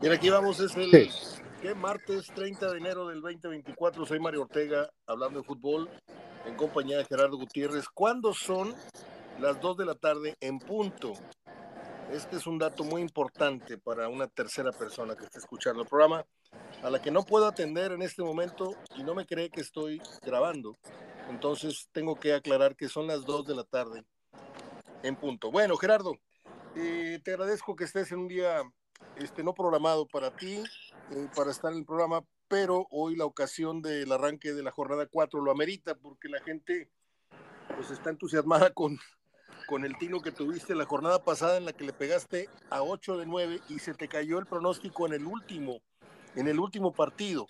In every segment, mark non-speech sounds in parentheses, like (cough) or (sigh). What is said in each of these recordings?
Bien, aquí vamos, es el ¿qué? martes 30 de enero del 2024. Soy Mario Ortega, hablando de fútbol, en compañía de Gerardo Gutiérrez. ¿Cuándo son las 2 de la tarde en punto? Este es un dato muy importante para una tercera persona que esté escuchando el programa, a la que no puedo atender en este momento y no me cree que estoy grabando. Entonces tengo que aclarar que son las 2 de la tarde en punto. Bueno, Gerardo, eh, te agradezco que estés en un día este, no programado para ti, eh, para estar en el programa, pero hoy la ocasión del arranque de la jornada 4 lo amerita porque la gente pues está entusiasmada con, con el tino que tuviste la jornada pasada en la que le pegaste a 8 de 9 y se te cayó el pronóstico en el último, en el último partido.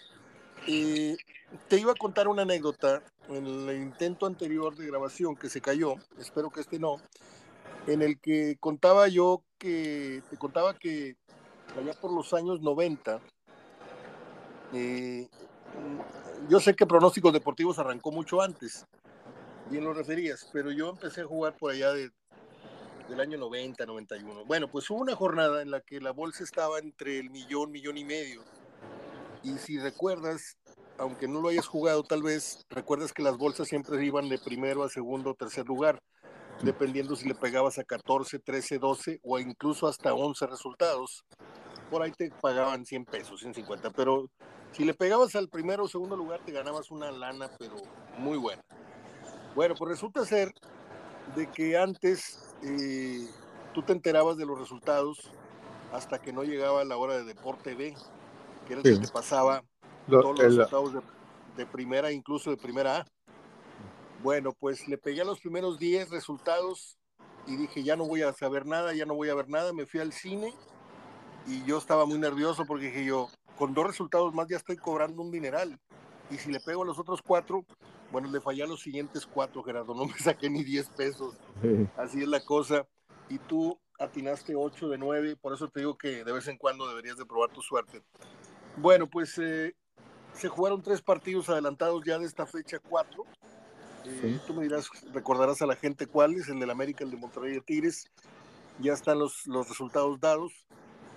Eh, te iba a contar una anécdota en el intento anterior de grabación que se cayó, espero que este no, en el que contaba yo que, te contaba que allá por los años 90, eh, yo sé que Pronósticos Deportivos arrancó mucho antes, bien lo referías, pero yo empecé a jugar por allá de, del año 90, 91. Bueno, pues hubo una jornada en la que la bolsa estaba entre el millón, millón y medio. Y si recuerdas, aunque no lo hayas jugado, tal vez recuerdas que las bolsas siempre iban de primero a segundo o tercer lugar, dependiendo si le pegabas a 14, 13, 12 o incluso hasta 11 resultados por ahí te pagaban 100 pesos, 150, pero si le pegabas al primero o segundo lugar te ganabas una lana, pero muy buena. Bueno, pues resulta ser de que antes eh, tú te enterabas de los resultados hasta que no llegaba la hora de Deporte B, que era el que te pasaba todos los resultados de, de, primera, incluso de primera A. Bueno, pues le pegué a los primeros 10 resultados y dije, ya no voy a saber nada, ya no voy a ver nada, me fui al cine y yo estaba muy nervioso porque dije yo, con dos resultados más ya estoy cobrando un dineral. Y si le pego a los otros cuatro, bueno, le fallé a los siguientes cuatro, Gerardo, no me saqué ni 10 pesos. Así es la cosa. Y tú atinaste 8 de 9, por eso te digo que de vez en cuando deberías de probar tu suerte. Bueno, pues eh, se jugaron tres partidos adelantados ya de esta fecha 4. Eh, tú me dirás, recordarás a la gente cuáles, el del América, el de Monterrey y Tigres. Ya están los, los resultados dados.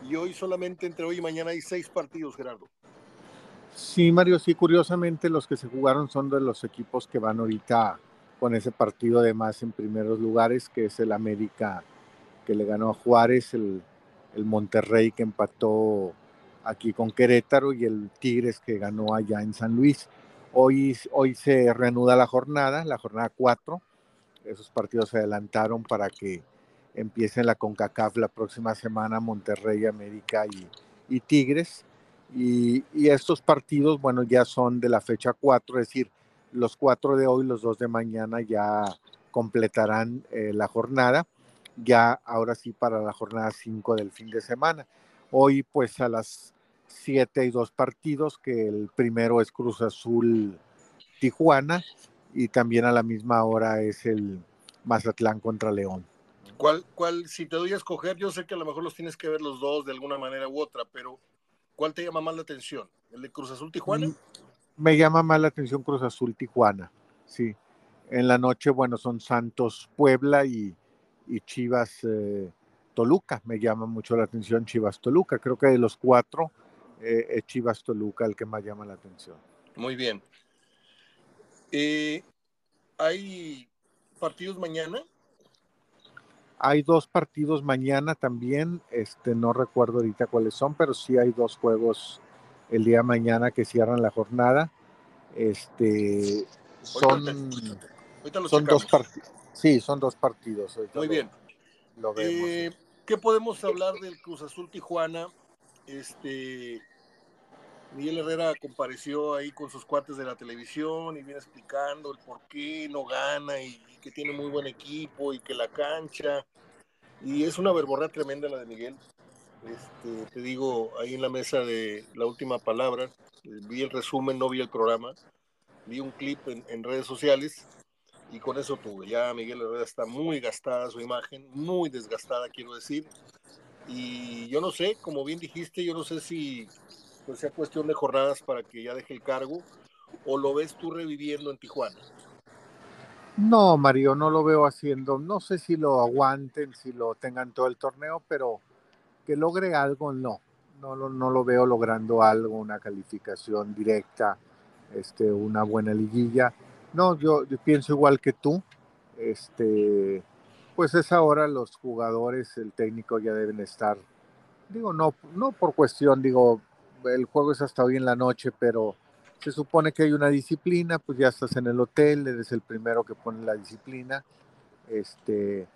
Y hoy solamente entre hoy y mañana hay seis partidos, Gerardo. Sí, Mario, sí, curiosamente los que se jugaron son de los equipos que van ahorita con ese partido de más en primeros lugares, que es el América que le ganó a Juárez, el, el Monterrey que empató aquí con Querétaro y el Tigres que ganó allá en San Luis. Hoy, hoy se reanuda la jornada, la jornada 4. Esos partidos se adelantaron para que empiecen la CONCACAF la próxima semana, Monterrey, América y, Tigres. Y, estos partidos, bueno, ya son de la fecha 4, es decir, los cuatro de hoy, los dos de mañana ya completarán eh, la jornada, ya ahora sí para la jornada 5 del fin de semana. Hoy pues a las 7 y dos partidos, que el primero es Cruz Azul Tijuana y también a la misma hora es el Mazatlán contra León. ¿Cuál, cuál, si te doy a escoger, yo sé que a lo mejor los tienes que ver los dos de alguna manera u otra, pero ¿cuál te llama más la atención? ¿El de Cruz Azul Tijuana? Mm, me llama más la atención Cruz Azul Tijuana, sí. En la noche, bueno, son Santos Puebla y, Chivas eh, Toluca. Me llama mucho la atención Chivas Toluca. Creo que de los cuatro eh, es Chivas Toluca el que más llama la atención. Muy bien. Eh, ¿Hay partidos mañana? Hay dos partidos mañana también, este, no recuerdo ahorita cuáles son, pero sí hay dos juegos el día mañana que cierran la jornada. Este, son, son dos partidos. Sí, son dos partidos. Muy bien. Eh, ¿Qué podemos hablar del Cruz Azul Tijuana? Este, Miguel Herrera compareció ahí con sus cuates de la televisión y viene explicando el por qué no gana y que tiene muy buen equipo y que la cancha. Y es una verborrea tremenda la de Miguel. Este, te digo, ahí en la mesa de la última palabra, vi el resumen, no vi el programa, vi un clip en, redes sociales y con eso tuve. Ya Miguel Herrera está muy gastada su imagen, muy desgastada, quiero decir. Y yo no sé, como bien dijiste, yo no sé si pues, sea cuestión de jornadas para que ya deje el cargo o lo ves tú reviviendo en Tijuana. No, Mario, no lo veo haciendo. No sé si lo aguanten, si lo tengan todo el torneo, pero que logre algo, no. no, no, lo veo logrando algo, una calificación directa, este, una buena liguilla. No, yo, yo pienso igual que tú. Este, pues es ahora los jugadores, el técnico ya deben estar, digo, no, no por cuestión, digo, el juego es hasta hoy en la noche, pero se supone que hay una disciplina, pues ya estás en el hotel, eres el primero que pone la disciplina. Este,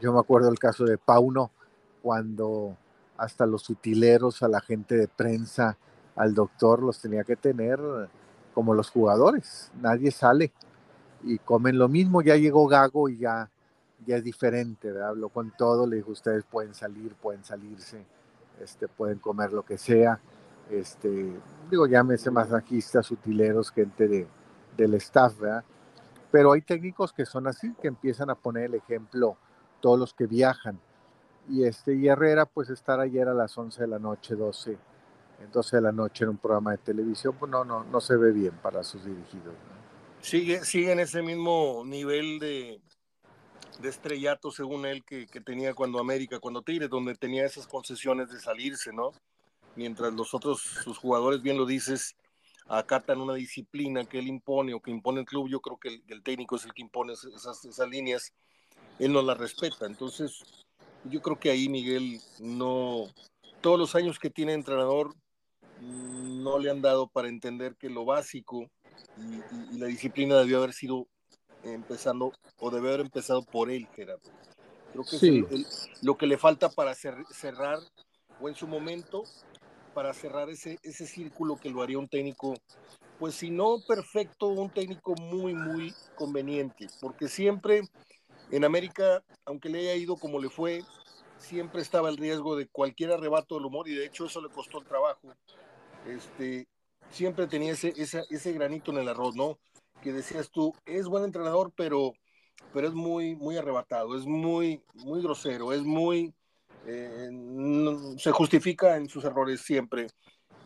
yo me acuerdo el caso de Pauno, cuando hasta los utileros, a la gente de prensa, al doctor los tenía que tener como los jugadores. Nadie sale y comen lo mismo. Ya llegó Gago y ya, ya es diferente, ¿verdad? Habló con todo, le dijo, ustedes pueden salir, pueden salirse, este, pueden comer lo que sea. Este, digo, llámese masajistas, utileros, gente de, del staff, ¿verdad? Pero hay técnicos que son así, que empiezan a poner el ejemplo todos los que viajan y este y Herrera pues estar ayer a las 11 de la noche, 12, 12 de la noche en un programa de televisión, pues no, no, no se ve bien para sus dirigidos. Sigue, sigue en ese mismo nivel de, de estrellato, según él, que, que, tenía cuando América, cuando Tigres, donde tenía esas concesiones de salirse, ¿no? Mientras los otros, sus jugadores, bien lo dices, acatan una disciplina que él impone o que impone el club, yo creo que el, el técnico es el que impone esas, esas líneas, él no las respeta. Entonces, yo creo que ahí Miguel no, todos los años que tiene entrenador no le han dado para entender que lo básico y, la disciplina debió haber sido empezando o debe haber empezado por él, Gerardo. Creo que es lo que le falta para cerrar o en su momento para cerrar ese, ese círculo que lo haría un técnico, pues si no perfecto, un técnico muy, muy conveniente, porque siempre en América, aunque le haya ido como le fue, siempre estaba el riesgo de cualquier arrebato del humor y de hecho eso le costó el trabajo. Este, siempre tenía ese, ese, granito en el arroz, ¿no? Que decías tú, es buen entrenador, pero, pero es muy, muy arrebatado, es muy, muy grosero, es muy, eh, se justifica en sus errores siempre.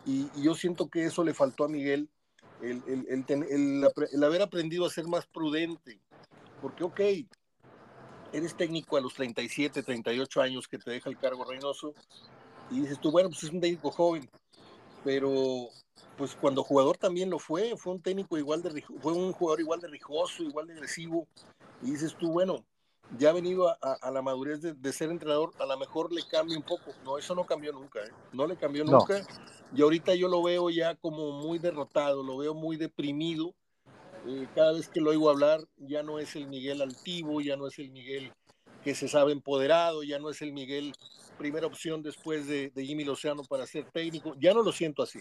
Y, yo siento que eso le faltó a Miguel, el, haber aprendido a ser más prudente. Porque, ok, eres técnico a los 37, 38 años que te deja el cargo Reynoso y dices tú, bueno, pues es un técnico joven, pero pues cuando jugador también lo fue, fue un técnico igual de, fue un jugador igual de rijoso, igual de agresivo, y dices tú, bueno, ya ha venido a, la madurez de, ser entrenador, a lo mejor le cambia un poco. No, eso no cambió nunca, ¿eh? no le cambió nunca. Y ahorita yo lo veo ya como muy derrotado, lo veo muy deprimido eh, cada vez que lo oigo hablar, ya no es el Miguel altivo, ya no es el Miguel que se sabe empoderado, ya no es el Miguel primera opción después de, Jimmy Lozano para ser técnico, ya no lo siento así.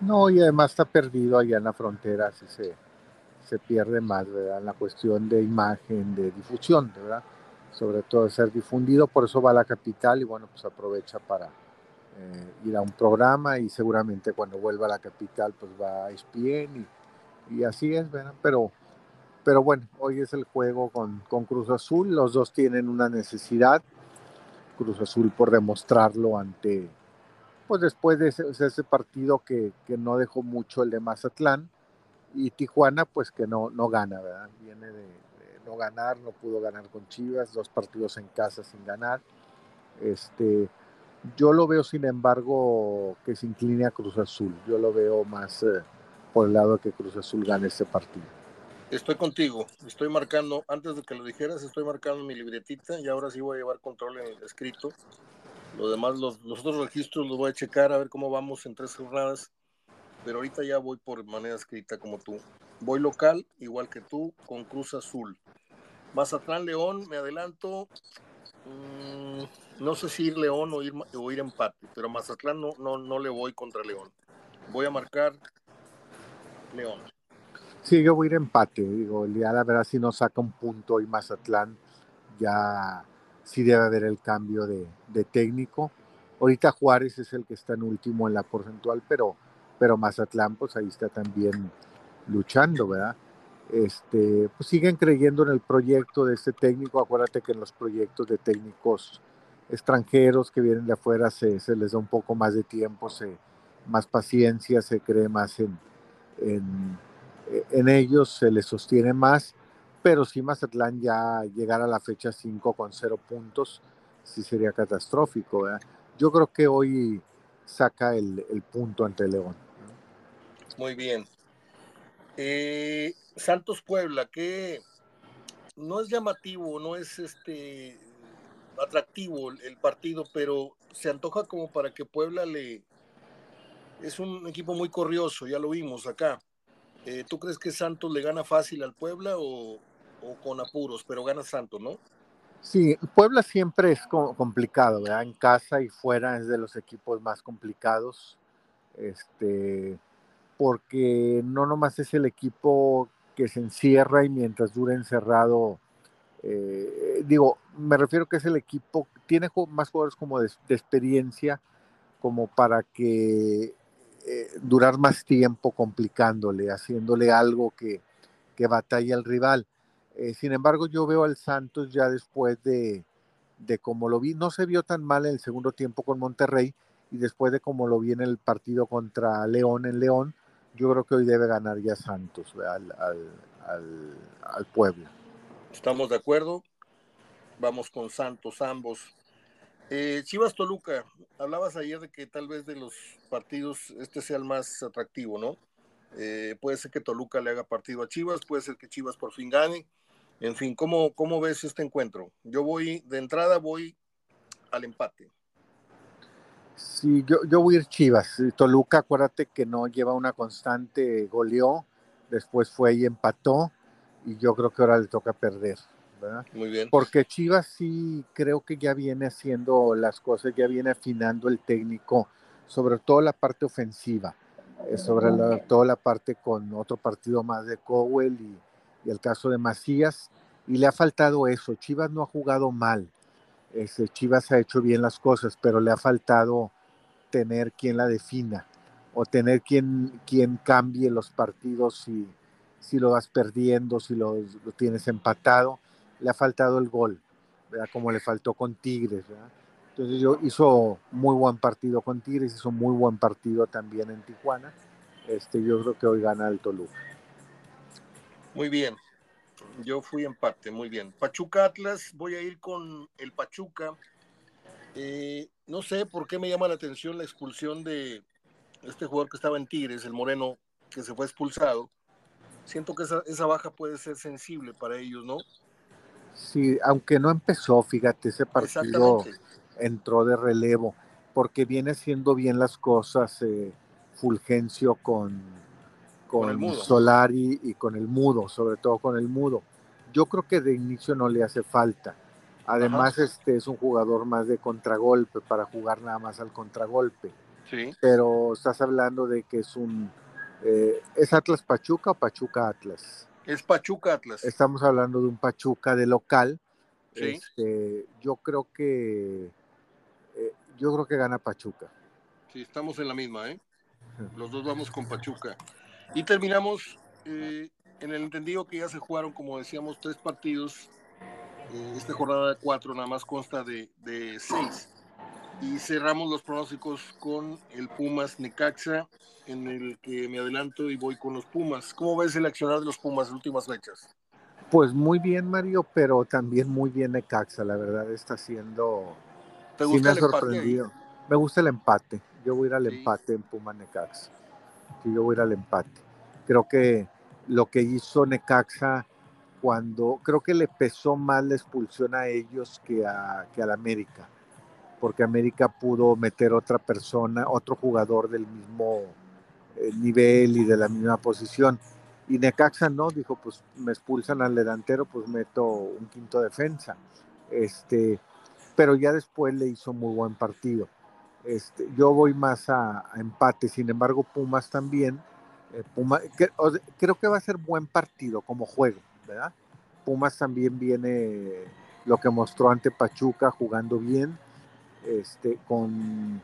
No, y además está perdido allá en la frontera, así se, se pierde más, ¿verdad? En la cuestión de imagen, de difusión, ¿verdad? Sobre todo de ser difundido, por eso va a la capital y bueno, pues aprovecha para eh, ir a un programa y seguramente cuando vuelva a la capital pues va a ESPN y y así es, ¿verdad? Pero, pero bueno, hoy es el juego con, con Cruz Azul, los dos tienen una necesidad, Cruz Azul por demostrarlo ante, pues después de ese, partido que, que, no dejó mucho el de Mazatlán, y Tijuana pues que no, no gana, ¿verdad? Viene de, no ganar, no pudo ganar con Chivas, dos partidos en casa sin ganar. Este, yo lo veo sin embargo que se incline a Cruz Azul, yo lo veo más... Eh, por el lado de que Cruz Azul gane este partido. Estoy contigo, estoy marcando, antes de que lo dijeras, estoy marcando mi libretita y ahora sí voy a llevar control en el escrito. Lo demás, los, otros registros los voy a checar a ver cómo vamos en tres jornadas, pero ahorita ya voy por manera escrita como tú. Voy local, igual que tú, con Cruz Azul. Mazatlán León, me adelanto. Mm, no sé si ir León o ir, o ir empate, pero Mazatlán no, no, no le voy contra León. Voy a marcar León. Sí, yo voy a ir empate. Digo, ya la verdad, si no saca un punto y Mazatlán, ya sí debe haber el cambio de, técnico. Ahorita Juárez es el que está en último en la porcentual, pero, pero Mazatlán, pues ahí está también luchando, ¿verdad? Este, pues siguen creyendo en el proyecto de este técnico. Acuérdate que en los proyectos de técnicos extranjeros que vienen de afuera se, se les da un poco más de tiempo, se, más paciencia, se cree más en, en, en ellos se les sostiene más, pero si Mazatlán ya llegara a la fecha 5 con 0 puntos, sí sería catastrófico. Yo creo que hoy saca el, punto ante León. Muy bien. Eh, Santos Puebla, que no es llamativo, no es este atractivo el partido, pero se antoja como para que Puebla le... Es un equipo muy corrioso, ya lo vimos acá. Eh, ¿Tú crees que Santos le gana fácil al Puebla o, con apuros? Pero gana Santos, ¿no? Sí, Puebla siempre es complicado. En casa y fuera es de los equipos más complicados. Este, porque no nomás es el equipo que se encierra y mientras dura encerrado, eh, digo, me refiero que es el equipo, tiene más jugadores como de, experiencia, como para que eh, durar más tiempo complicándole, haciéndole algo que, que batalla al rival. Eh, sin embargo, yo veo al Santos ya después de, de lo vi, no se vio tan mal en el segundo tiempo con Monterrey y después de como lo vi en el partido contra León en León, yo creo que hoy debe ganar ya Santos al, al, al, pueblo. Estamos de acuerdo. Vamos con Santos ambos. Eh, Chivas Toluca, hablabas ayer de que tal vez de los partidos este sea el más atractivo, ¿no? Eh, puede ser que Toluca le haga partido a Chivas, puede ser que Chivas por fin gane. En fin, ¿cómo, cómo ves este encuentro? Yo voy, de entrada voy al empate. Sí, yo, yo voy a ir Chivas. Toluca, acuérdate que no lleva una constante, goleó, después fue y empató, y yo creo que ahora le toca perder. ¿verdad? Muy bien. Porque Chivas sí creo que ya viene haciendo las cosas, ya viene afinando el técnico, sobre todo la parte ofensiva, eh, sobre toda la parte con otro partido más de Cowell y, y, el caso de Macías, y le ha faltado eso. Chivas no ha jugado mal, este, Chivas ha hecho bien las cosas, pero le ha faltado tener quien la defina o tener quien, quien cambie los partidos si, si lo vas perdiendo, si lo, tienes empatado. Le ha faltado el gol, como le faltó con Tigres. Entonces yo hizo muy buen partido con Tigres, hizo muy buen partido también en Tijuana. Este, yo creo que hoy gana el Toluca. Muy bien, yo fui empate, muy bien. Pachuca Atlas, voy a ir con el Pachuca. Eh, no sé por qué me llama la atención la expulsión de este jugador que estaba en Tigres, el Moreno, que se fue expulsado. Siento que esa, baja puede ser sensible para ellos, ¿no? Sí, aunque no empezó, fíjate, ese partido entró de relevo, porque viene haciendo bien las cosas eh, Fulgencio con, con, el Solari y con el Mudo, sobre todo con el Mudo. Yo creo que de inicio no le hace falta. Además, este es un jugador más de contragolpe para jugar nada más al contragolpe. Sí. Pero estás hablando de que es un eh, ¿Es Atlas Pachuca o Pachuca Atlas? Es Pachuca Atlas. Estamos hablando de un Pachuca de local. Sí. Este, yo creo que eh, yo creo que gana Pachuca. Sí, estamos en la misma, ¿eh? Los dos vamos con Pachuca. Y terminamos eh, en el entendido que ya se jugaron, como decíamos, tres partidos. Eh, esta jornada de cuatro nada más consta de, de, seis. Y cerramos los pronósticos con el Pumas Necaxa, en el que me adelanto y voy con los Pumas. ¿Cómo ves el accionar de los Pumas en últimas fechas? Pues muy bien, Mario, pero también muy bien Necaxa. La verdad está siendo. ¿Te gusta el sorprendido. me gusta el empate. Yo voy a ir al empate en Pumas Necaxa. Yo voy a ir al empate creo que lo que hizo Necaxa cuando creo que le pesó más la expulsión a ellos que a, que América, porque América pudo meter otra persona, otro jugador del mismo eh, nivel y de la misma posición. Y Necaxa no, dijo, pues me expulsan al delantero, pues meto un quinto defensa. Este, pero ya después le hizo muy buen partido. Este, yo voy más a, a empate, sin embargo Pumas también eh, creo que va a ser buen partido como juego, ¿verdad? Pumas también viene lo que mostró ante Pachuca jugando bien, este, con,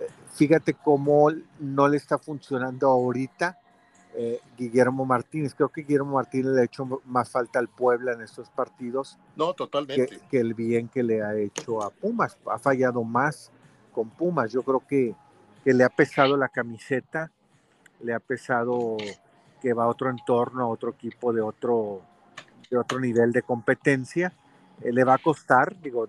eh, fíjate cómo no le está funcionando ahorita eh, Guillermo Martínez. Creo que Guillermo Martínez le ha hecho más falta al Puebla en estos partidos. No, totalmente. Que, el bien que le ha hecho a Pumas. Ha fallado más con Pumas. Yo creo que, que le ha pesado la camiseta le ha pesado que va a otro entorno, a otro equipo de otro, de otro nivel de competencia. Eh, le va a costar, digo,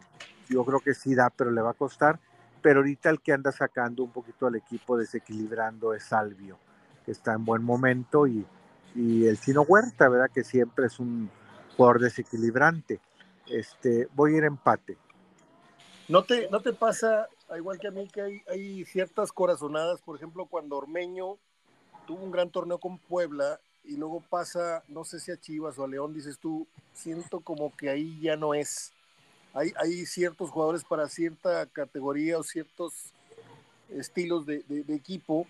yo creo que sí da, pero le va a costar. pero ahorita el que anda sacando un poquito al equipo desequilibrando es Salvio, que está en buen momento, y, y el Chino Huerta, ¿verdad? Que siempre es un jugador desequilibrante. Este, voy a ir empate. ¿No te, ¿No te pasa, igual que a mí, que hay, hay ciertas corazonadas? Por ejemplo, cuando Ormeño tuvo un gran torneo con Puebla y luego pasa, no sé si a Chivas o a León, dices tú, siento como que ahí ya no es. Hay, hay ciertos jugadores para cierta categoría o ciertos estilos de, de, equipo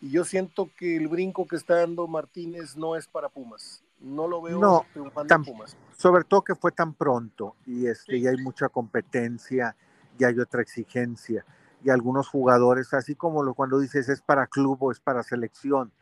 y yo siento que el brinco que está dando Martínez no es para Pumas. No lo veo no, Pumas. Sobre todo que fue tan pronto y este, ya hay mucha competencia, ya hay otra exigencia y algunos jugadores, así como lo, cuando dices es para club o es para selección,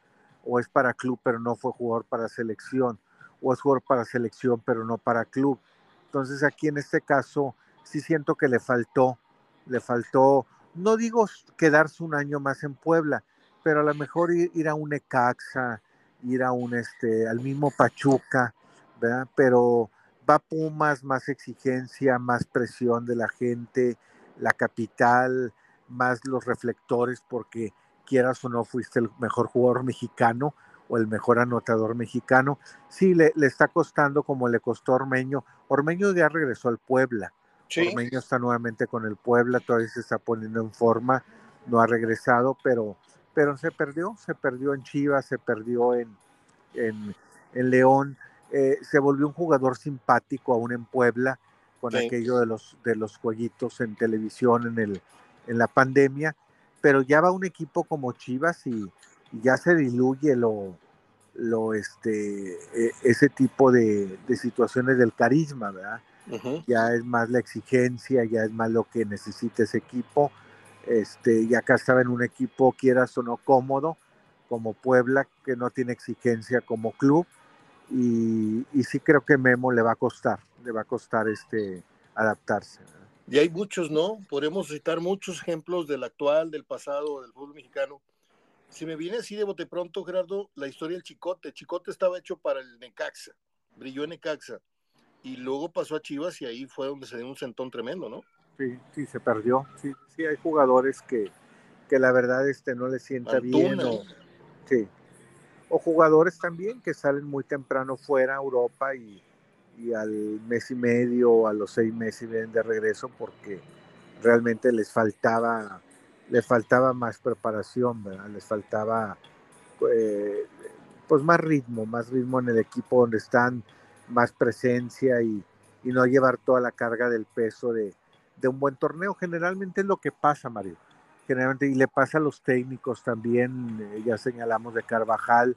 o es para club pero no fue jugador para selección, o es jugador para selección pero no para club. Entonces aquí en este caso sí siento que le faltó, le faltó, no digo quedarse un año más en Puebla, pero a lo mejor ir, a un Ecaxa, ir a un este, al mismo Pachuca, ¿verdad? Pero va Pumas, más exigencia, más presión de la gente, la capital, más los reflectores porque quieras o no fuiste el mejor jugador mexicano o el mejor anotador mexicano. Sí, le, le está costando como le costó Ormeño. Ormeño ya regresó al Puebla. Ormeño está nuevamente con el Puebla, todavía se está poniendo en forma, no ha regresado, pero, pero se perdió, se perdió en Chivas, se perdió en, en, León, eh, se volvió un jugador simpático aún en Puebla, con aquello de los, de los jueguitos en televisión en el, en la pandemia, pero ya va un equipo como Chivas y, ya se diluye lo, lo este, e, ese tipo de, situaciones del carisma, ¿verdad? Ya es más la exigencia, ya es más lo que necesita ese equipo. Este, y acá estaba en un equipo, quieras o no, cómodo, como Puebla, que no tiene exigencia como club. Y, y sí creo que Memo le va a costar, le va a costar este, adaptarse. Y hay muchos, ¿no? Podemos citar muchos ejemplos del actual, del pasado, del fútbol mexicano. Si me viene así de bote pronto, Gerardo, la historia del Chicote. Chicote estaba hecho para el Necaxa, brilló en Necaxa. Y luego pasó a Chivas y ahí fue donde se dio un sentón tremendo, ¿no? Sí, sí, se perdió. Sí, sí hay jugadores que, que la verdad este, no les sienta bien. O, sí. O jugadores también que salen muy temprano fuera a Europa y, y al mes y medio a los seis meses vienen de regreso porque realmente les faltaba, les faltaba más preparación, ¿verdad? les faltaba eh, pues más ritmo, más ritmo en el equipo donde están, más presencia y, y no llevar toda la carga del peso de, de, un buen torneo. Generalmente es lo que pasa, Mario. Generalmente, y le pasa a los técnicos también, eh, ya señalamos de Carvajal,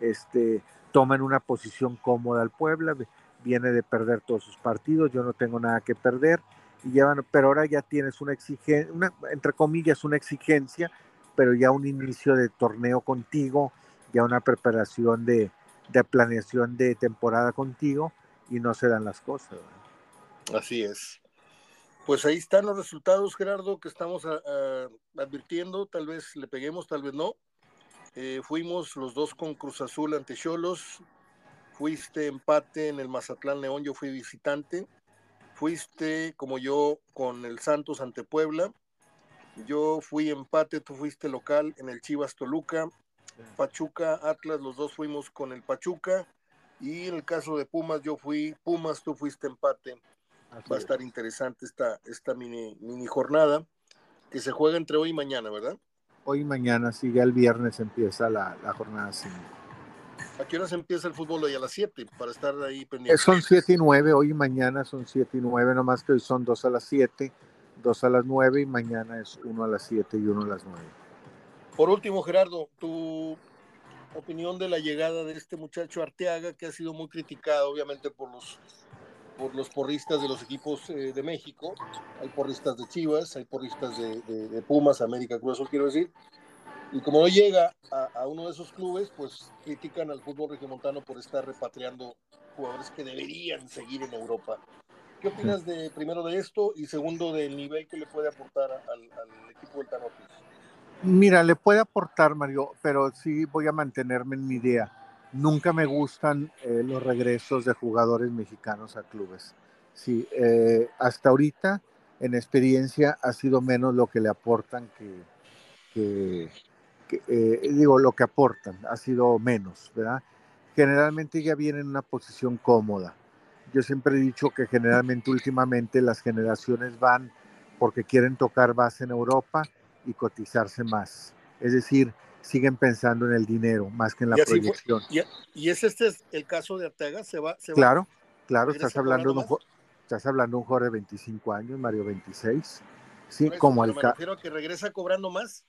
este, toman una posición cómoda al Puebla viene de perder todos sus partidos, yo no tengo nada que perder, y llevan, pero ahora ya tienes una exigencia, una, entre comillas, una exigencia, pero ya un inicio de torneo contigo, ya una preparación de, de planeación de temporada contigo, y no se dan las cosas. Así es. Pues ahí están los resultados, Gerardo, que estamos advirtiendo. Tal vez le peguemos, tal vez no. Eh, fuimos los dos con Cruz Azul ante Cholos, fuiste empate en el Mazatlán León, yo fui visitante, fuiste como yo con el Santos ante Puebla, yo fui empate, tú fuiste local en el Chivas Toluca, Pachuca, Atlas, los dos fuimos con el Pachuca, y en el caso de Pumas, yo fui Pumas, tú fuiste empate. Va a estar interesante esta, esta mini, mini jornada que se juega entre hoy y mañana, ¿verdad? Hoy y mañana, sí, ya el viernes empieza la, la jornada 5. ¿A qué hora se empieza el fútbol hoy? A las 7, para estar ahí pendiente. Son 7 y 9, hoy y mañana son 7 y 9, nomás que hoy son 2 a las 7, 2 a las 9 y mañana es 1 a las 7 y 1 a las 9. Por último, Gerardo, tu opinión de la llegada de este muchacho Arteaga, que ha sido muy criticado, obviamente, por los, por los porristas de los equipos eh, de México. Hay porristas de Chivas, hay porristas de, Pumas, América Cruz quiero decir y como no llega a, uno de esos clubes, pues critican al fútbol regiomontano por estar repatriando jugadores que deberían seguir en Europa. ¿Qué opinas de primero de esto y segundo del nivel que le puede aportar al, equipo del Tanotis? Mira, le puede aportar, Mario, pero sí voy a mantenerme en mi idea. Nunca me gustan eh, los regresos de jugadores mexicanos a clubes. Sí, eh, hasta ahorita en experiencia ha sido menos lo que le aportan que, eh, digo, lo que aportan ha sido menos, ¿verdad? Generalmente ya viene en una posición cómoda. Yo siempre he dicho que generalmente últimamente las generaciones van porque quieren tocar base en Europa y cotizarse más. Es decir, siguen pensando en el dinero más que en la proyección. y, es este el caso de Arteaga? ¿Se va, claro, claro, estás hablando, de un, estás hablando de un jugador de 25 años, Mario 26. Sí, como el me refiero a que regresa cobrando más.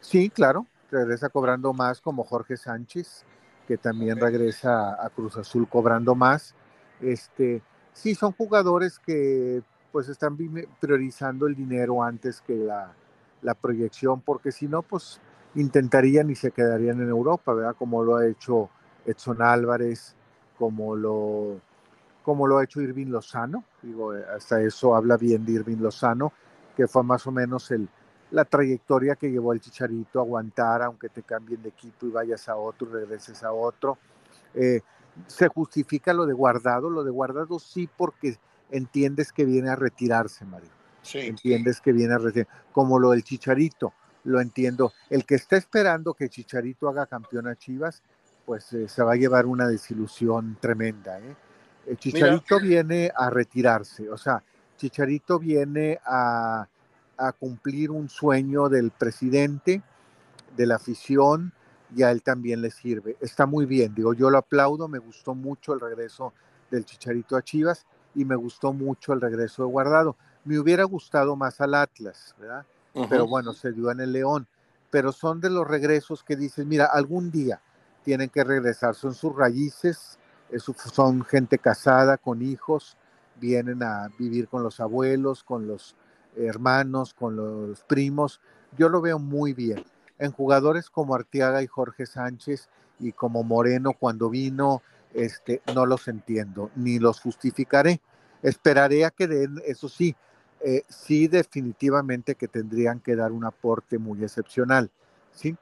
Sí, claro, regresa cobrando más como Jorge Sánchez, que también regresa a Cruz Azul cobrando más. Este, sí, son jugadores que pues están priorizando el dinero antes que la, la proyección, porque si no, pues intentarían y se quedarían en Europa, ¿verdad? Como lo ha hecho Edson Álvarez, como lo, como lo ha hecho Irving Lozano. Digo, hasta eso habla bien de Irving Lozano, que fue más o menos el, la trayectoria que llevó el Chicharito a aguantar, aunque te cambien de equipo y vayas a otro, regreses a otro. Eh, se justifica lo de guardado, lo de guardado sí porque entiendes que viene a retirarse, Mario. Sí. Entiendes que viene a retirarse, como lo del Chicharito lo entiendo. El que está esperando que Chicharito haga campeón a Chivas, pues eh, se va a llevar una desilusión tremenda. ¿eh? El Chicharito viene a retirarse, o sea, Chicharito viene a, a, cumplir un sueño del presidente, de la afición, y a él también le sirve. Está muy bien, digo, yo lo aplaudo, me gustó mucho el regreso del Chicharito a Chivas y me gustó mucho el regreso de Guardado. Me hubiera gustado más al Atlas, ¿verdad? Pero bueno, se dio en el León. Pero son de los regresos que dices, mira, algún día tienen que regresar, son sus raíces, son gente casada, con hijos, vienen a vivir con los abuelos, con los hermanos, con los primos. Yo lo veo muy bien. En jugadores como Arteaga y Jorge Sánchez y como Moreno cuando vino, este, no los entiendo, ni los justificaré. Esperaré a que den, eso sí, eh, sí definitivamente que tendrían que dar un aporte muy excepcional, ¿sí?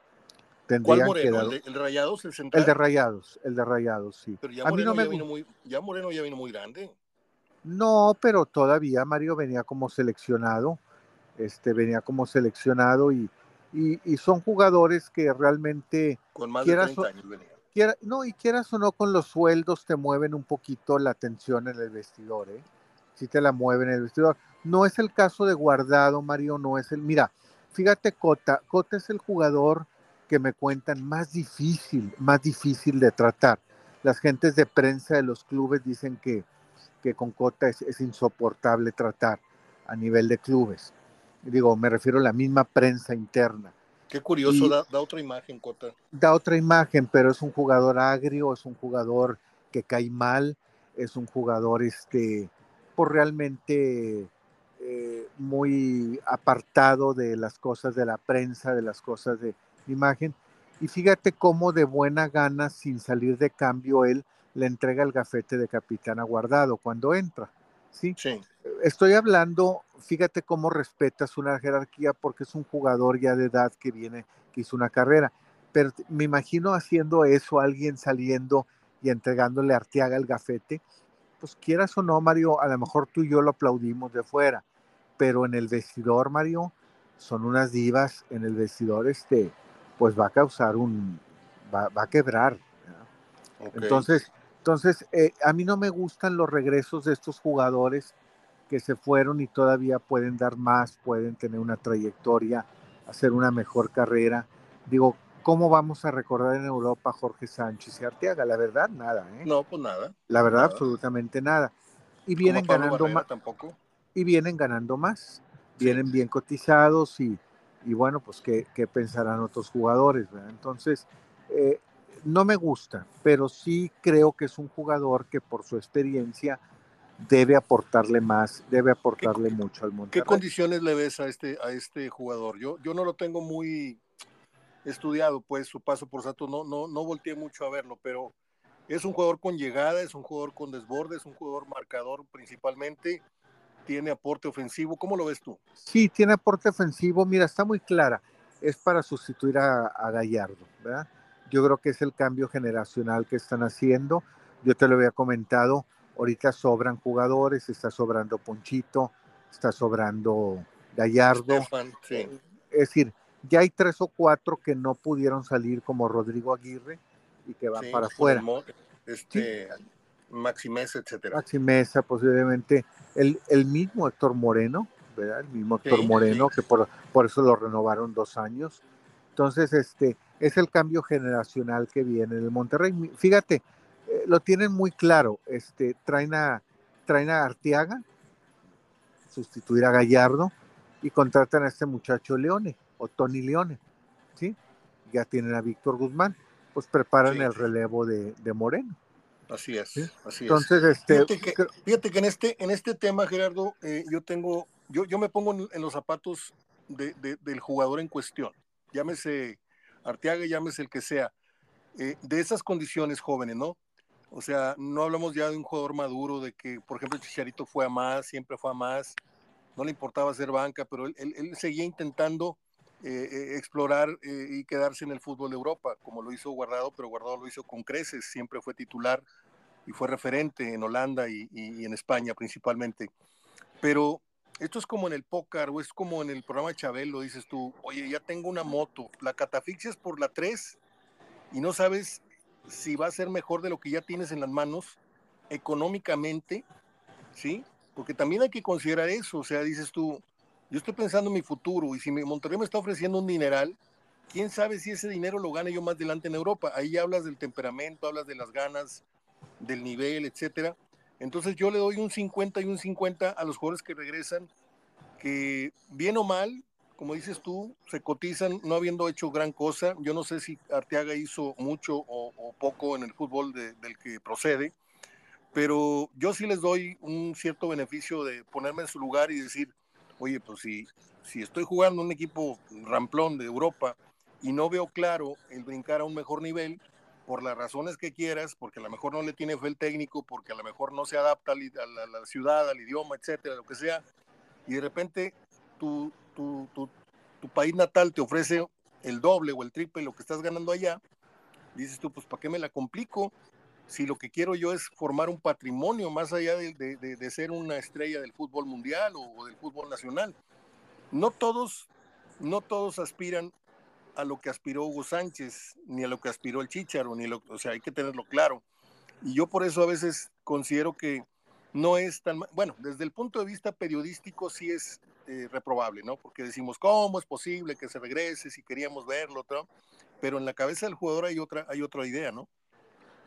Tendrían ¿Cuál Moreno? ¿El, de, Rayados? El, el, de Rayados, el de Rayados, sí. Pero ya Moreno, ya, vino muy, ya Moreno ya vino muy grande. No, pero todavía Mario venía como seleccionado, este, venía como seleccionado y, y, son jugadores que realmente... Con más de 30 años venía. no, y quieras o no, con los sueldos te mueven un poquito la atención en el vestidor, ¿eh? Si te la mueven en el vestidor. No es el caso de Guardado, Mario, no es el. Mira, fíjate, Cota. Cota es el jugador que me cuentan más difícil, más difícil de tratar. Las gentes de prensa de los clubes dicen que, que con Cota es, insoportable tratar a nivel de clubes. Digo, me refiero a la misma prensa interna. Qué curioso, da, da, otra imagen, Cota. Da otra imagen, pero es un jugador agrio, es un jugador que cae mal, es un jugador este, realmente eh, muy apartado de las cosas de la prensa, de las cosas de imagen. Y fíjate cómo de buena gana, sin salir de cambio, él le entrega el gafete de capitán aguardado cuando entra. ¿sí? sí. Estoy hablando, fíjate cómo respetas una jerarquía porque es un jugador ya de edad que viene, que hizo una carrera. Pero me imagino haciendo eso, alguien saliendo y entregándole a Arteaga el gafete, pues quieras o no, Mario, a lo mejor tú y yo lo aplaudimos de fuera, pero en el vestidor, Mario, son unas divas, en el vestidor, este, pues va a causar un, va, a quebrar. Entonces, entonces eh, a mí no me gustan los regresos de estos jugadores que se fueron y todavía pueden dar más, pueden tener una trayectoria, hacer una mejor carrera. Digo, ¿cómo vamos a recordar en Europa a Jorge Sánchez y Arteaga? La verdad, nada. ¿eh? No, pues nada. La verdad, absolutamente nada. Y vienen ganando más. Tampoco y vienen ganando más, vienen bien cotizados y, y bueno, pues qué, pensarán otros jugadores. Entonces, eh, no me gusta, pero sí creo que es un jugador que por su experiencia debe aportarle más, debe aportarle mucho al Monterrey. ¿Qué condiciones le ves a este, a este jugador? Yo, yo no lo tengo muy estudiado, pues su paso por Santos, no, no, no volteé mucho a verlo, pero es un jugador con llegada, es un jugador con desborde, es un jugador marcador principalmente tiene aporte ofensivo. ¿Cómo lo ves tú? Sí, tiene aporte ofensivo. Mira, está muy clara. Es para sustituir a, Gallardo, ¿verdad? Yo creo que es el cambio generacional que están haciendo. Yo te lo había comentado. Ahorita sobran jugadores, está sobrando Ponchito, está sobrando Gallardo. Eh, es decir, ya hay tres o cuatro que no pudieron salir como Rodrigo Aguirre y que van para afuera. Este, Maxi Mesa, etcétera. Maxi Mesa, posiblemente el, el mismo Héctor Moreno, ¿verdad? El mismo Héctor Moreno, que por, por eso lo renovaron dos años. Entonces, este, es el cambio generacional que viene en el Monterrey. Fíjate, eh, lo tienen muy claro. Este, traen a, traen a Arteaga, sustituir a Gallardo, y contratan a este muchacho Leone, o Tony Leone, ¿sí? Ya tienen a Víctor Guzmán, pues preparan el relevo de, Moreno. Así es, así Entonces, este... Fíjate que, en, este, en este tema, Gerardo, eh, yo tengo, yo, yo me pongo en, los zapatos del jugador en cuestión, llámese Arteaga, llámese el que sea, eh, de esas condiciones jóvenes, ¿no? O sea, no hablamos ya de un jugador maduro, de que, por ejemplo, Chicharito fue a más, siempre fue a más, no le importaba ser banca, pero él, seguía intentando eh, eh, explorar eh, y quedarse en el fútbol de Europa, como lo hizo Guardado, pero Guardado lo hizo con creces, siempre fue titular y fue referente en Holanda y, en España principalmente. Pero esto es como en el póker o es como en el programa de Chabelo, dices tú, oye, ya tengo una moto, la catafixias por la 3 y no sabes si va a ser mejor de lo que ya tienes en las manos económicamente, ¿sí? porque también hay que considerar eso, o sea, dices tú, yo estoy pensando en mi futuro y si Monterrey me está ofreciendo un dineral, quién sabe si ese dinero lo gane yo más adelante en Europa. Ahí hablas del temperamento, hablas de las ganas, del nivel, etcétera. Entonces yo le doy un 50 y un 50 a los jugadores que regresan, que bien o mal, como dices tú, se cotizan no habiendo hecho gran cosa. Yo no sé si Arteaga hizo mucho o, poco en el fútbol del que procede, pero yo sí les doy un cierto beneficio de ponerme en su lugar y decir, oye, pues si, si estoy jugando un equipo ramplón de Europa y no veo claro el brincar a un mejor nivel, por las razones que quieras, porque a lo mejor no le tiene fe el técnico, porque a lo mejor no se adapta a la, ciudad, al idioma, etcétera, lo que sea, y de repente tu, tu, tu, tu país natal te ofrece el doble o el triple lo que estás ganando allá, dices tú, pues ¿para qué me la complico? Si lo que quiero yo es formar un patrimonio más allá de, ser una estrella del fútbol mundial o, del fútbol nacional. No todos, no todos aspiran a lo que aspiró Hugo Sánchez, ni a lo que aspiró el Chicharo, ni lo, o sea, hay que tenerlo claro. Y yo por eso a veces considero que no es tan, bueno, desde el punto de vista periodístico sí es eh, reprobable, ¿no? Porque decimos, ¿cómo es posible que se regrese si queríamos verlo? Pero en la cabeza del jugador hay otra, hay otra idea, ¿no?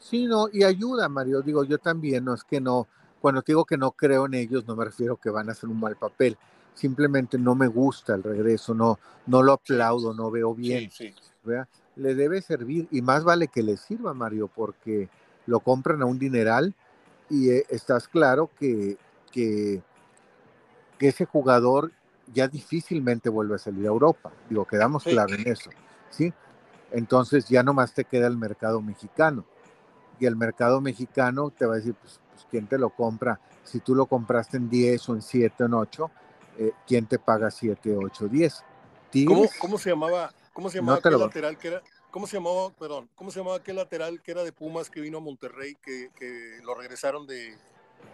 Sí, no, y ayuda, Mario. Digo, yo también, no es que no, cuando digo que no creo en ellos, no me refiero que van a hacer un mal papel. Simplemente no me gusta el regreso, no, no lo aplaudo, no veo bien. Sí, Le debe servir, y más vale que le sirva, Mario, porque lo compran a un dineral y eh, estás claro que, que, que, ese jugador ya difícilmente vuelve a salir a Europa. Digo, quedamos claros en eso, ¿sí? Entonces ya nomás te queda el mercado mexicano y el mercado mexicano te va a decir, pues, pues, ¿quién te lo compra? Si tú lo compraste en 10 o en 7 o en 8, eh, ¿quién te paga 7, 8, 10? ¿Cómo, ¿Cómo, se llamaba, cómo se llamaba aquel lateral que era, cómo se llamaba, perdón, cómo se llamaba aquel lateral que era de Pumas que vino a Monterrey, que, que lo regresaron de,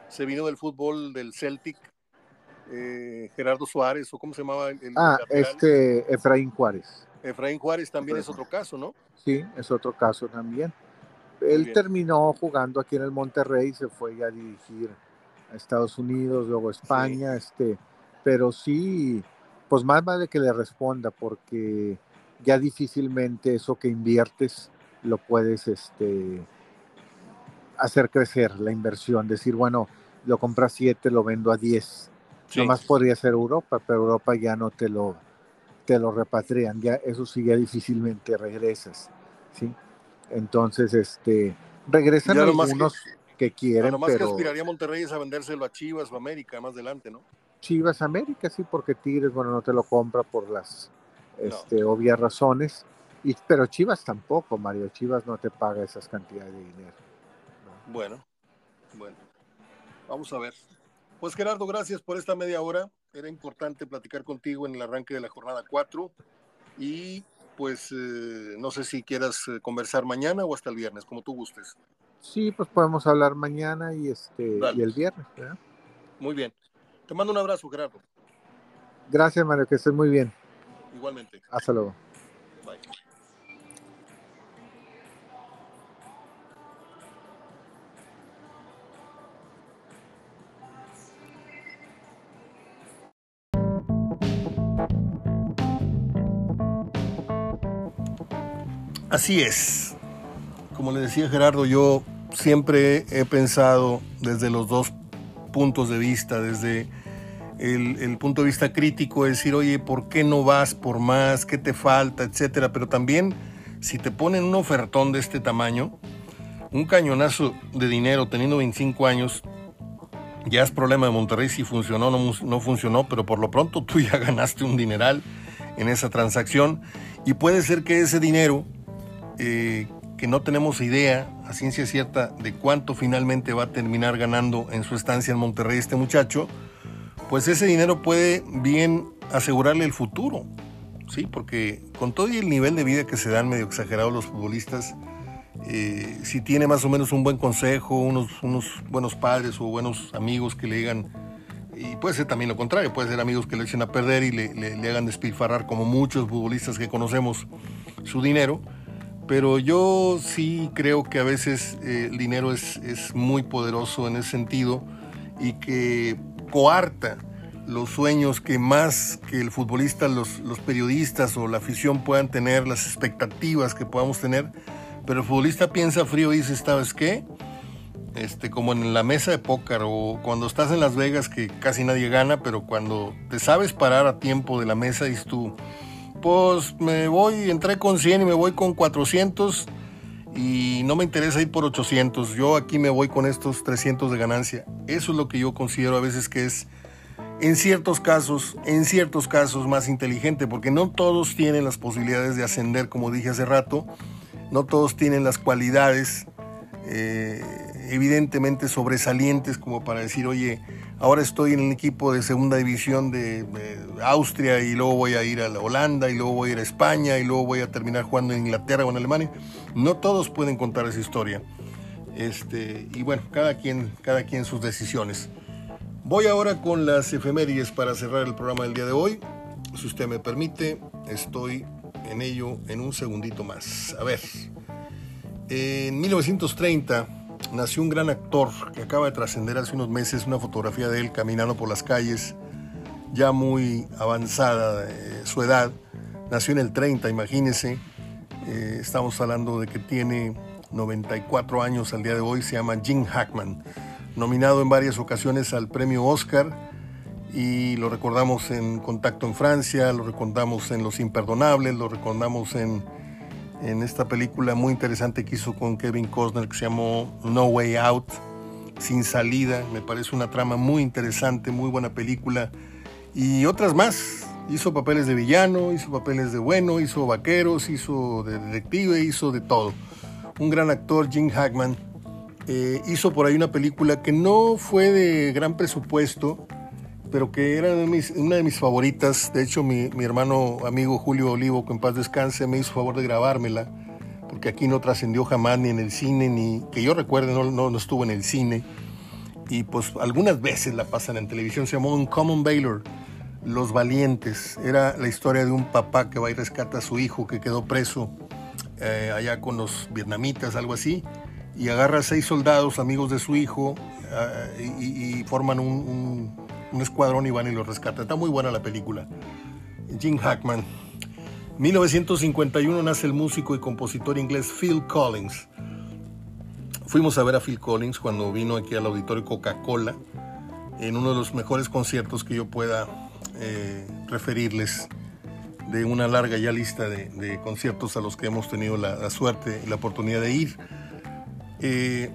se vino del fútbol del Celtic, eh, Gerardo Suárez, o cómo se llamaba el, Ah, este, Efraín Juárez. Efraín Juárez también es otro caso, ¿no? Sí, es otro caso también él terminó jugando aquí en el Monterrey, se fue a dirigir a Estados Unidos, luego a España, este, pero sí, pues más vale que le responda porque ya difícilmente eso que inviertes lo puedes este, hacer crecer, la inversión, decir, bueno, lo compras 7, lo vendo a 10. Nomás podría ser Europa, pero Europa ya no te lo, te lo repatrian, ya eso sí ya difícilmente regresas, ¿sí? Entonces, este, regresan algunos que, quieren, lo más que aspiraría Monterrey es a vendérselo a Chivas o América más adelante, ¿no? Chivas América, sí, porque Tigres, bueno, no te lo compra por las este, obvias razones. Y, pero Chivas tampoco, Mario. Chivas no te paga esas cantidades de dinero. Bueno, bueno. Vamos a ver. Pues Gerardo, gracias por esta media hora. Era importante platicar contigo en el arranque de la jornada 4. Y pues eh, no sé si quieras eh, conversar mañana o hasta el viernes, como tú gustes. Sí, pues podemos hablar mañana y este y el viernes. Muy bien. Te mando un abrazo, Gerardo. Gracias, Mario, que estés muy bien. Igualmente. Hasta luego. Bye. Así es. Como le decía Gerardo, yo siempre he pensado desde los dos puntos de vista, desde el, punto de vista crítico, decir, oye, ¿por qué no vas por más? ¿Qué te falta? Etcétera. Pero también, si te ponen un ofertón de este tamaño, un cañonazo de dinero teniendo 25 años, ya es problema de Monterrey si funcionó o no, no funcionó, pero por lo pronto tú ya (laughs) ganaste un dineral en esa transacción y puede ser que ese dinero eh, que no tenemos idea a ciencia cierta de cuánto finalmente va a terminar ganando en su estancia en Monterrey este muchacho, pues ese dinero puede bien asegurarle el futuro, ¿sí? Porque con todo el nivel de vida que se dan medio exagerados los futbolistas, eh, si tiene más o menos un buen consejo, unos, buenos padres o buenos amigos que le digan, y puede ser también lo contrario, puede ser amigos que le echen a perder y le hagan despilfarrar como muchos futbolistas que conocemos su dinero, pero yo sí creo que a veces eh, el dinero es, muy poderoso en ese sentido y que coarta los sueños que más que el futbolista, los, los periodistas o la afición puedan tener, las expectativas que podamos tener, pero el futbolista piensa frío y dice, ¿sabes qué? Este, como en la mesa de póker o cuando estás en Las Vegas que casi nadie gana, pero cuando te sabes parar a tiempo de la mesa dices tú, pues me voy, entré con 100 y me voy con 400 y no me interesa ir por 800. Yo aquí me voy con estos 300 de ganancia. Eso es lo que yo considero a veces que es, en ciertos casos, en ciertos casos más inteligente, porque no todos tienen las posibilidades de ascender, como dije hace rato. No todos tienen las cualidades eh, evidentemente sobresalientes como para decir, oye, Ahora estoy en el equipo de segunda división de, Austria y luego voy a ir a la Holanda y luego voy a ir a España y luego voy a terminar jugando en Inglaterra o en Alemania. No todos pueden contar esa historia. Este, y bueno, cada quien, cada quien sus decisiones. Voy ahora con las efemérides para cerrar el programa del día de hoy. Si usted me permite, estoy en ello en un segundito más. A ver, en 1930 nació un gran actor que acaba de trascender hace unos meses una fotografía de él caminando por las calles, ya muy avanzada su edad. Nació en el 30, imagínese. Eh, estamos hablando de que tiene 94 años al día de hoy. Se llama Jim Hackman, nominado en varias ocasiones al premio Oscar. Y lo recordamos en Contacto en Francia, lo recordamos en Los Imperdonables, lo recordamos en en esta película muy interesante que hizo con Kevin Costner que se llamó No Way Out, Sin Salida. Me parece una trama muy interesante, muy buena película. Y otras más. Hizo papeles de villano, hizo papeles de bueno, hizo vaqueros, hizo de detective, hizo de todo. Un gran actor, Jim Hackman. Eh, hizo por ahí una película que no fue de gran presupuesto, pero que era una de mis favoritas. De hecho, mi, hermano amigo Julio Olivo, que en paz descanse, me hizo favor de grabármela, porque aquí no trascendió jamás ni en el cine, ni que yo recuerde, no, no, estuvo en el cine. Y pues algunas veces la pasan en televisión. Se llamó Un Common Baylor, Los Valientes. Era la historia de un papá que va y rescata a su hijo que quedó preso eh, allá con los vietnamitas, algo así. Y agarra a seis soldados, amigos de su hijo, eh, y, forman un un escuadrón y van y lo rescatan. Está muy buena la película. Jim Hackman. 1951 nace el músico y compositor inglés Phil Collins. Fuimos a ver a Phil Collins cuando vino aquí al auditorio Coca-Cola en uno de los mejores conciertos que yo pueda eh, referirles de una larga ya lista de, conciertos a los que hemos tenido la, suerte y la oportunidad de ir. Eh,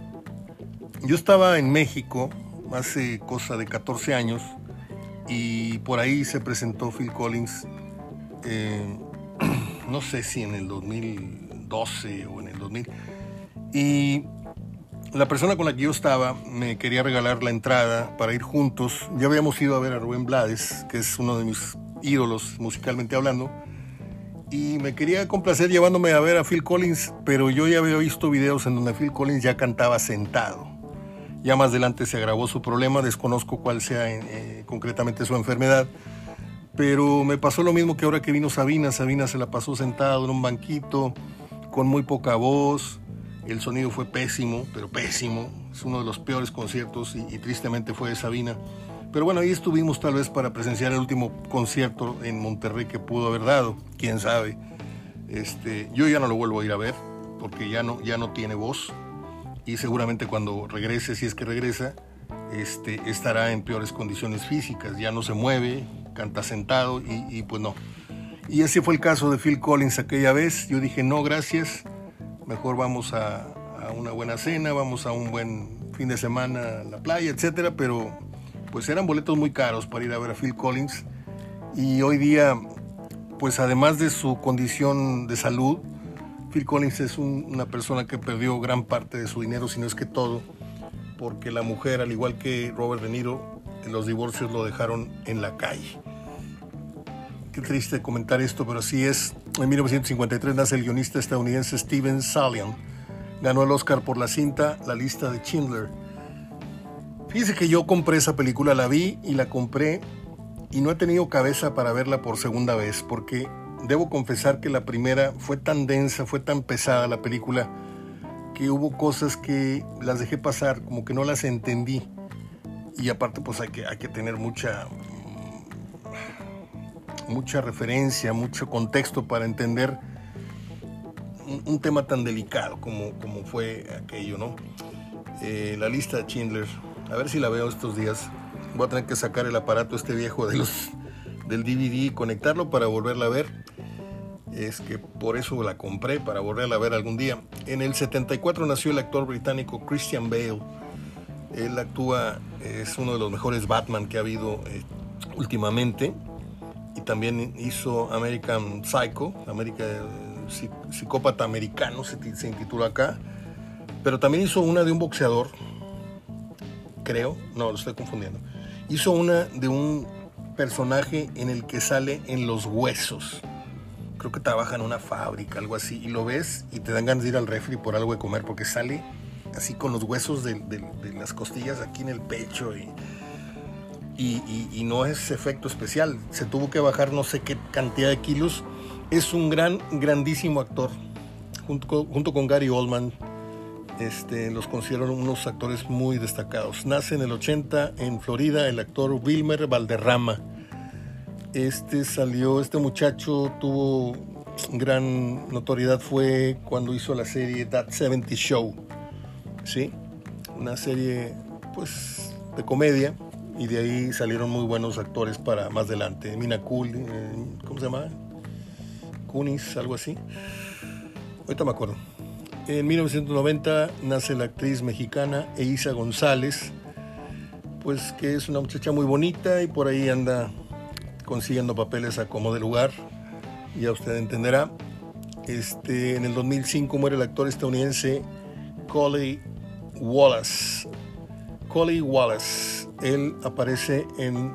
yo estaba en México hace cosa de 14 años y por ahí se presentó Phil Collins, eh, (clears throat) no sé si en el 2012 o en el 2000, y la persona con la que yo estaba me quería regalar la entrada para ir juntos. Ya habíamos ido a ver a Rubén Blades, que es uno de mis ídolos musicalmente hablando, y me quería complacer llevándome a ver a Phil Collins, pero yo ya había visto videos en donde Phil Collins ya cantaba sentado Ya más adelante se agravó su problema, desconozco cuál sea eh, concretamente su enfermedad. Pero me pasó lo mismo que ahora que vino Sabina. Sabina se la pasó sentado en un banquito, con muy poca voz. El sonido fue pésimo, pero pésimo. Es uno de los peores conciertos y, y tristemente fue de Sabina. Pero bueno, ahí estuvimos tal vez para presenciar el último concierto en Monterrey que pudo haber dado, quién sabe. Este, yo ya no lo vuelvo a ir a ver porque ya no, ya no tiene voz y seguramente cuando regrese, si es que regresa, este, estará en peores condiciones físicas, ya no se mueve, canta sentado y, pues no. Y ese fue el caso de Phil Collins aquella vez. Yo dije, no, gracias, mejor vamos a, a una buena cena, vamos a un buen fin de semana a la playa, etcétera, pero pues eran boletos muy caros para ir a ver a Phil Collins. Y hoy día, pues además de su condición de salud, Phil Collins es una persona que perdió gran parte de su dinero, si no es que todo, porque la mujer, al igual que Robert De Niro, en los divorcios lo dejaron en la calle. Qué triste comentar esto, pero así es. En 1953 nace el guionista estadounidense Steven Salian. Ganó el Oscar por la cinta La lista de Schindler Fíjese que yo compré esa película, la vi y la compré y no he tenido cabeza para verla por segunda vez porque debo confesar que la primera fue tan densa, fue tan pesada la película que hubo cosas que las dejé pasar, como que no las entendí. Y aparte pues hay que, tener mucha, mucha referencia, mucho contexto para entender un, tema tan delicado como, como fue aquello, ¿no? Eh, la lista de Schindler a ver si la veo estos días. Voy a tener que sacar el aparato este viejo de los, del DVD y conectarlo para volverla a ver. Es que por eso la compré, para volverla a ver algún día. En el 74 nació el actor británico Christian Bale. Él actúa, es uno de los mejores Batman que ha habido eh, últimamente. Y también hizo American Psycho, América, Psicópata Americano, se, se intitula acá. Pero también hizo una de un boxeador, creo, no, lo estoy confundiendo. Hizo una de un personaje en el que sale en los huesos. Creo que trabaja en una fábrica, algo así, y lo ves y te dan ganas de ir al refri por algo de comer, porque sale así con los huesos de, las costillas aquí en el pecho y, y, no es efecto especial. Se tuvo que bajar no sé qué cantidad de kilos. Es un gran, grandísimo actor, junto junto con Gary Oldman, este, los considero unos actores muy destacados. Nace en el 80 en Florida el actor Wilmer Valderrama. Este salió, este muchacho tuvo gran notoriedad fue cuando hizo la serie That 70 Show, ¿sí? Una serie, pues, de comedia y de ahí salieron muy buenos actores para más adelante. Mina Cool, eh, ¿cómo se llama? Kunis, algo así. Ahorita me acuerdo. En 1990 nace la actriz mexicana Eiza González, pues que es una muchacha muy bonita y por ahí anda consiguiendo papeles a como de lugar, ya usted entenderá. Este, en el 2005 muere el actor estadounidense Coley Wallace. Coley Wallace, él aparece en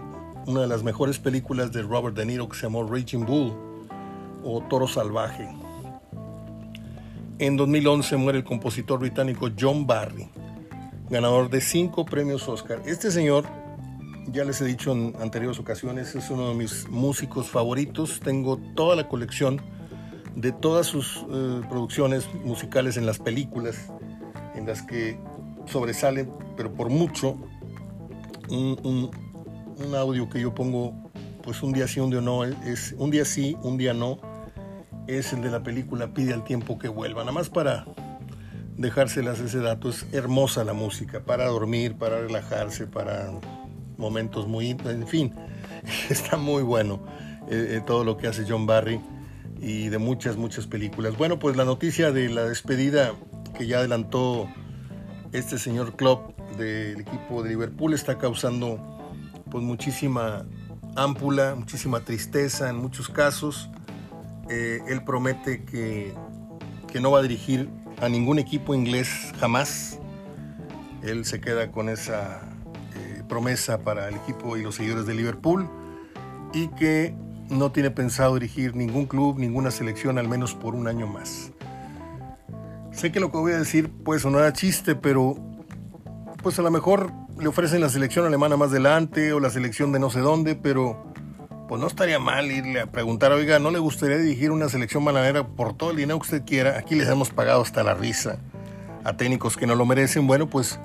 una de las mejores películas de Robert De Niro que se llamó Raging Bull o Toro Salvaje. En 2011 muere el compositor británico John Barry, ganador de cinco premios Oscar. Este señor, ya les he dicho en anteriores ocasiones, es uno de mis músicos favoritos. Tengo toda la colección de todas sus eh, producciones musicales en las películas, en las que sobresale, pero por mucho, un, un audio que yo pongo, pues un día sí, un día no, es un día sí, un día no es el de la película Pide al tiempo que vuelva. Nada más para dejárselas ese dato. Es hermosa la música, para dormir, para relajarse, para momentos muy... En fin, (laughs) está muy bueno eh, eh, todo lo que hace John Barry y de muchas, muchas películas. Bueno, pues la noticia de la despedida que ya adelantó este señor Klopp del equipo de Liverpool está causando pues muchísima ámpula, muchísima tristeza en muchos casos. Eh, él promete que, no va a dirigir a ningún equipo inglés jamás. Él se queda con esa promesa para el equipo y los seguidores de Liverpool y que no tiene pensado dirigir ningún club, ninguna selección, al menos por un año más. Sé que lo que voy a decir puede sonar a chiste, pero pues a lo mejor le ofrecen la selección alemana más adelante o la selección de no sé dónde, pero pues no estaría mal irle a preguntar, oiga, ¿no le gustaría dirigir una selección bananera por todo el dinero que usted quiera? Aquí les hemos pagado hasta la risa a técnicos que no lo merecen. Bueno, pues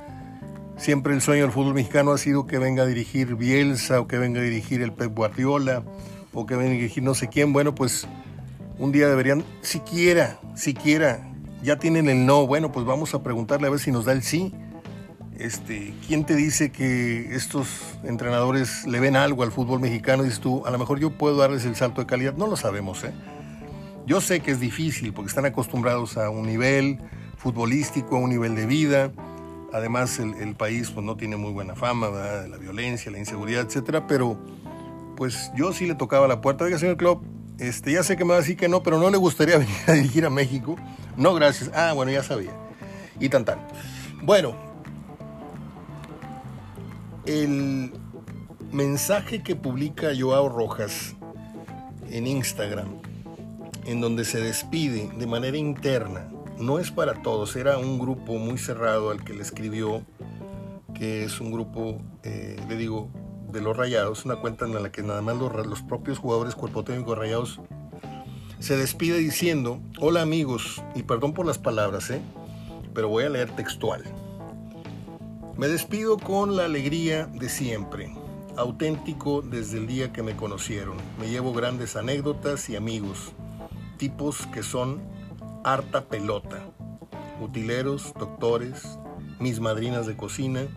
siempre el sueño del fútbol mexicano ha sido que venga a dirigir Bielsa o que venga a dirigir el Pep Guardiola o que venga a dirigir no sé quién. Bueno, pues un día deberían, siquiera, siquiera, ya tienen el no. Bueno, pues vamos a preguntarle a ver si nos da el sí este, ¿quién te dice que estos entrenadores le ven algo al fútbol mexicano? Dices tú, a lo mejor yo puedo darles el salto de calidad. No lo sabemos, ¿eh? Yo sé que es difícil porque están acostumbrados a un nivel futbolístico, a un nivel de vida. Además, el, país pues, no tiene muy buena fama, ¿verdad? la violencia, la inseguridad, etcétera. Pero, pues yo sí le tocaba la puerta. Oiga, señor Club, este, ya sé que me va a decir que no, pero no le gustaría (laughs) venir a dirigir a México. No, gracias. Ah, bueno, ya sabía. Y tan tan. Bueno, el mensaje que publica Joao Rojas en Instagram, en donde se despide de manera interna, no es para todos, era un grupo muy cerrado al que le escribió, que es un grupo, eh, le digo, de los Rayados, una cuenta en la que nada más los, los propios jugadores cuerpo técnico Rayados se despide diciendo, hola amigos, y perdón por las palabras, ¿eh? pero voy a leer textual. Me despido con la alegría de siempre, auténtico desde el día que me conocieron. Me llevo grandes anécdotas y amigos, tipos que son harta pelota, utileros, doctores, mis madrinas de cocina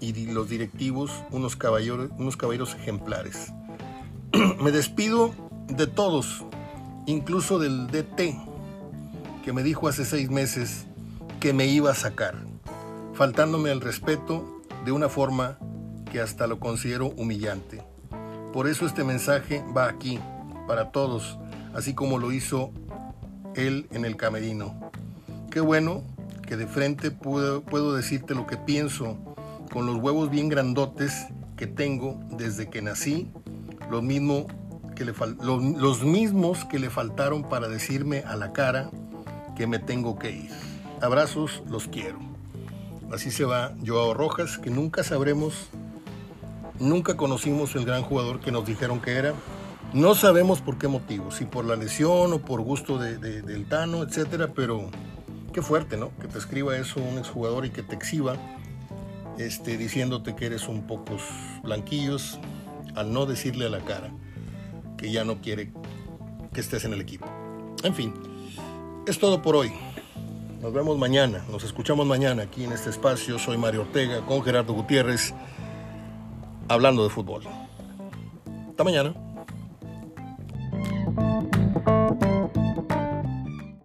y los directivos, unos caballeros, unos caballeros ejemplares. (clears throat) me despido de todos, incluso del DT, que me dijo hace seis meses que me iba a sacar faltándome el respeto de una forma que hasta lo considero humillante. Por eso este mensaje va aquí, para todos, así como lo hizo él en el camerino. Qué bueno que de frente puedo, decirte lo que pienso, con los huevos bien grandotes que tengo desde que nací, los, mismo que le los mismos que le faltaron para decirme a la cara que me tengo que ir. Abrazos, los quiero. Así se va Joao Rojas, que nunca sabremos, nunca conocimos el gran jugador que nos dijeron que era. No sabemos por qué motivo, si por la lesión o por gusto de, del Tano, etcétera, pero qué fuerte, ¿no? Que te escriba eso un exjugador y que te exhiba este, diciéndote que eres un pocos blanquillos al no decirle a la cara que ya no quiere que estés en el equipo. En fin, es todo por hoy. Nos vemos mañana, nos escuchamos mañana aquí en este espacio. Soy Mario Ortega con Gerardo Gutiérrez hablando de fútbol. Hasta mañana. Thank you.